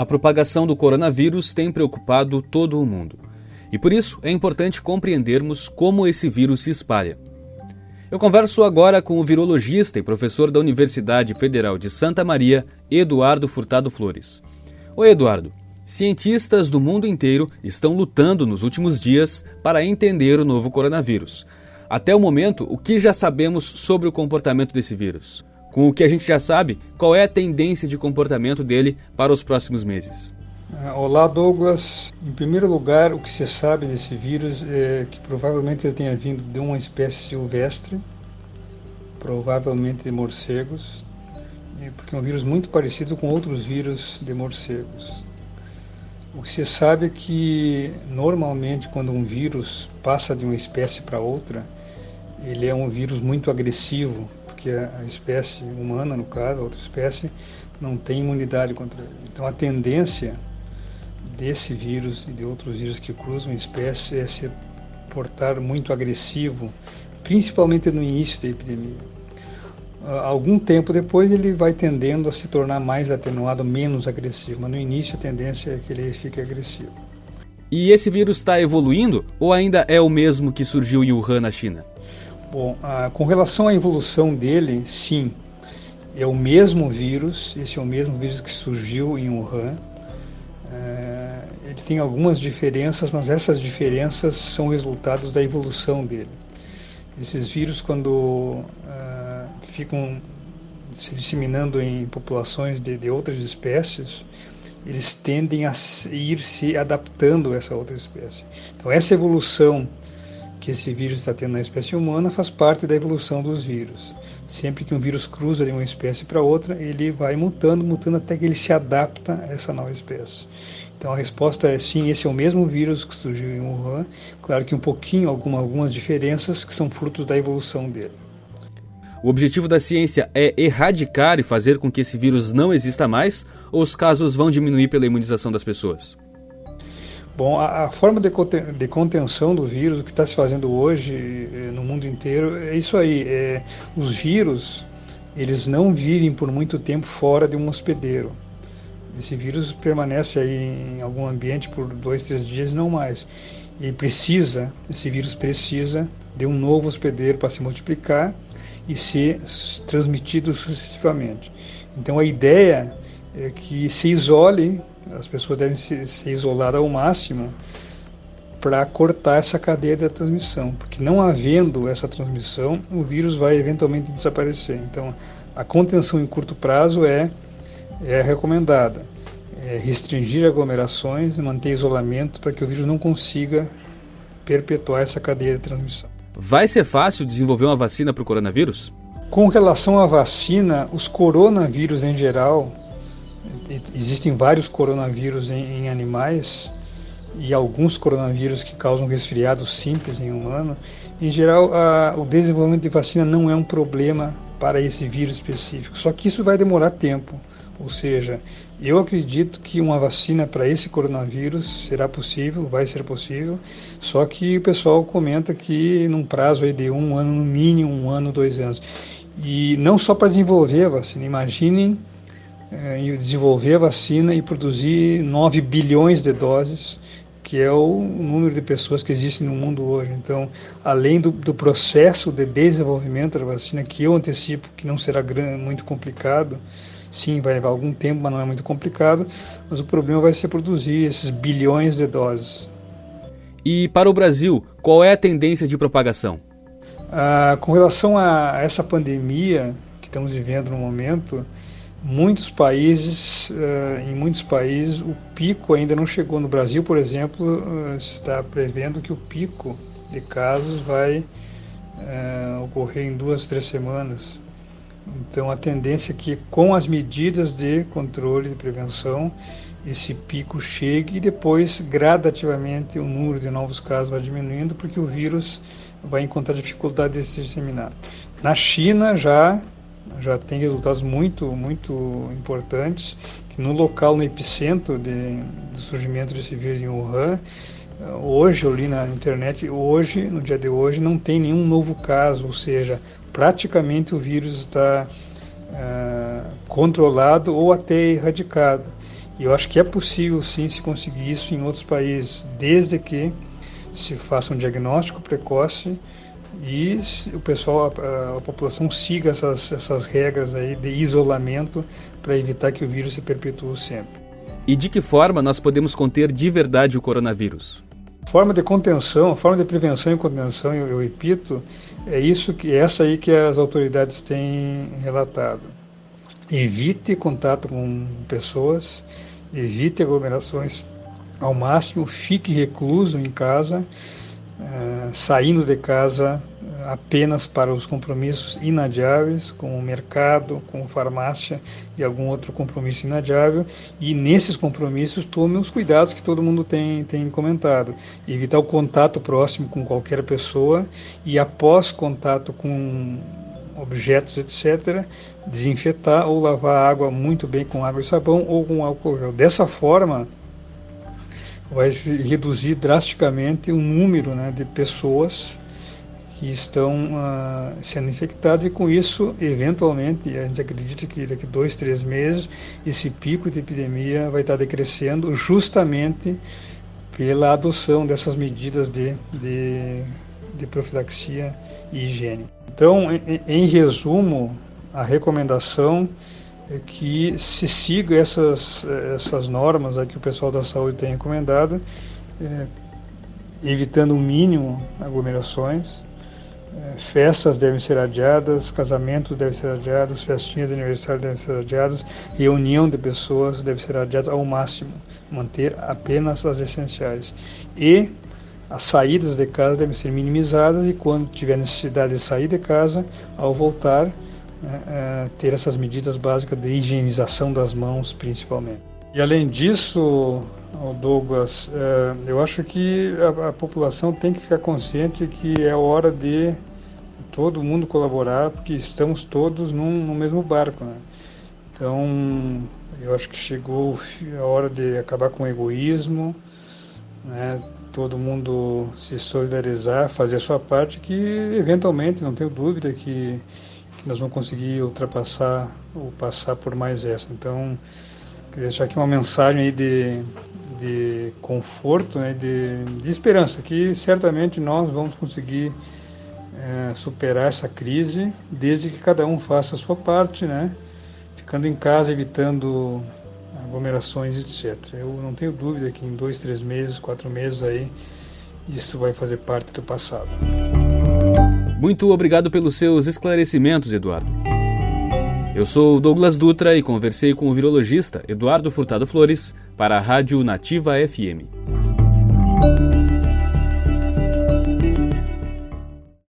A propagação do coronavírus tem preocupado todo o mundo. E por isso é importante compreendermos como esse vírus se espalha. Eu converso agora com o virologista e professor da Universidade Federal de Santa Maria, Eduardo Furtado Flores. Oi, Eduardo. Cientistas do mundo inteiro estão lutando nos últimos dias para entender o novo coronavírus. Até o momento, o que já sabemos sobre o comportamento desse vírus? Com o que a gente já sabe, qual é a tendência de comportamento dele para os próximos meses? Ah, olá, Douglas. Em primeiro lugar, o que se sabe desse vírus é que provavelmente ele tenha vindo de uma espécie silvestre, provavelmente de morcegos, porque é um vírus muito parecido com outros vírus de morcegos. O que se sabe é que normalmente quando um vírus passa de uma espécie para outra, ele é um vírus muito agressivo, porque a espécie humana, no caso, a outra espécie, não tem imunidade contra ele. Então a tendência desse vírus e de outros vírus que cruzam espécies é se portar muito agressivo, principalmente no início da epidemia. Algum tempo depois ele vai tendendo a se tornar mais atenuado, menos agressivo, mas no início a tendência é que ele fique agressivo. E esse vírus está evoluindo ou ainda é o mesmo que surgiu em Wuhan, na China? Bom, ah, com relação à evolução dele, sim, é o mesmo vírus, esse é o mesmo vírus que surgiu em Wuhan. É, ele tem algumas diferenças, mas essas diferenças são resultados da evolução dele. Esses vírus, quando ah, ficam se disseminando em populações de, de outras espécies, eles tendem a ir se adaptando a essa outra espécie. Então, essa evolução que esse vírus está tendo na espécie humana faz parte da evolução dos vírus. Sempre que um vírus cruza de uma espécie para outra, ele vai mutando, mutando até que ele se adapta a essa nova espécie. Então a resposta é sim, esse é o mesmo vírus que surgiu em Wuhan, claro que um pouquinho, alguma, algumas diferenças que são frutos da evolução dele. O objetivo da ciência é erradicar e fazer com que esse vírus não exista mais, ou os casos vão diminuir pela imunização das pessoas? Bom, a, a forma de, de, contenção do vírus, o que está se fazendo hoje eh, no mundo inteiro, é isso aí. É, os vírus, eles não vivem por muito tempo fora de um hospedeiro. Esse vírus permanece aí em algum ambiente por dois, três dias, não mais. E precisa, esse vírus precisa de um novo hospedeiro para se multiplicar e ser transmitido sucessivamente. Então a ideia é que se isole as pessoas devem se, se isolar ao máximo para cortar essa cadeia da transmissão, porque não havendo essa transmissão, o vírus vai eventualmente desaparecer. Então, a contenção em curto prazo é, é recomendada. É restringir aglomerações manter isolamento para que o vírus não consiga perpetuar essa cadeia de transmissão. Vai ser fácil desenvolver uma vacina para o coronavírus? Com relação à vacina, os coronavírus em geral existem vários coronavírus em, em, animais e alguns coronavírus que causam resfriado simples em humano. Em geral, a, o desenvolvimento de vacina não é um problema para esse vírus específico, só que isso vai demorar tempo. Ou seja, eu acredito que uma vacina para esse coronavírus será possível, vai ser possível, só que o pessoal comenta que num prazo de um ano, no mínimo um ano, dois anos. E não só para desenvolver a vacina, imaginem é, desenvolver a vacina e produzir 9 bilhões de doses, que é o número de pessoas que existem no mundo hoje. Então, além do, do processo de desenvolvimento da vacina, que eu antecipo que não será muito complicado, sim, vai levar algum tempo, mas não é muito complicado, mas o problema vai ser produzir esses bilhões de doses. E para o Brasil, qual é a tendência de propagação? Ah, com relação a essa pandemia que estamos vivendo no momento, muitos países, uh, em muitos países, o pico ainda não chegou. No Brasil, por exemplo, uh, está prevendo que o pico de casos vai uh, ocorrer em duas, três semanas. Então, a tendência é que, com as medidas de controle e prevenção, esse pico chegue e depois, gradativamente, o número de novos casos vai diminuindo, porque o vírus vai encontrar dificuldade de se disseminar. Na China, já já tem resultados muito, muito importantes, que no local, no epicentro de, do surgimento desse vírus em Wuhan, hoje eu li na internet, hoje, no dia de hoje, não tem nenhum novo caso, ou seja, praticamente o vírus está uh, controlado ou até erradicado. E eu acho que é possível sim se conseguir isso em outros países, desde que se faça um diagnóstico precoce e o pessoal, a, a, população siga essas, essas regras aí de isolamento para evitar que o vírus se perpetue sempre. E de que forma nós podemos conter de verdade o coronavírus? Forma de contenção, forma de prevenção e contenção, eu, eu repito, é isso que essa aí que as autoridades têm relatado. Evite contato com pessoas, evite aglomerações ao máximo, fique recluso em casa, uh, saindo de casa apenas para os compromissos inadiáveis, com o mercado, com farmácia e algum outro compromisso inadiável. E nesses compromissos tome os cuidados que todo mundo tem, tem comentado. Evitar o contato próximo com qualquer pessoa e após contato com objetos, etc., desinfetar ou lavar a água muito bem com água e sabão ou com álcool gel. Dessa forma, vai reduzir drasticamente o número né, de pessoas que estão uh, sendo infectados e com isso, eventualmente, a gente acredita que daqui dois, três meses, esse pico de epidemia vai estar decrescendo justamente pela adoção dessas medidas de, de, de profilaxia e higiene. Então, em, em resumo, a recomendação é que se siga essas, essas normas que o pessoal da saúde tem recomendado, é, evitando o mínimo aglomerações, festas devem ser adiadas, casamentos devem ser adiados, festinhas de aniversário devem ser adiadas, reunião de pessoas deve ser adiada ao máximo, manter apenas as essenciais. E as saídas de casa devem ser minimizadas e quando tiver necessidade de sair de casa, ao voltar, né, é, ter essas medidas básicas de higienização das mãos, principalmente. E além disso, Douglas, é, eu acho que a, população tem que ficar consciente que é hora de todo mundo colaborar, porque estamos todos num, no mesmo barco. Né? Então, eu acho que chegou a hora de acabar com o egoísmo, né? todo mundo se solidarizar, fazer a sua parte, que eventualmente, não tenho dúvida que, que nós vamos conseguir ultrapassar ou passar por mais essa. Então, Queria deixar aqui uma mensagem aí de, de conforto, né, de, de esperança, que certamente nós vamos conseguir é, superar essa crise, desde que cada um faça a sua parte, né, ficando em casa, evitando aglomerações, etc. Eu não tenho dúvida que em dois, três meses, quatro meses aí, isso vai fazer parte do passado. Muito obrigado pelos seus esclarecimentos, Eduardo. Eu sou Douglas Dutra e conversei com o virologista Eduardo Furtado Flores para a Rádio Nativa FM.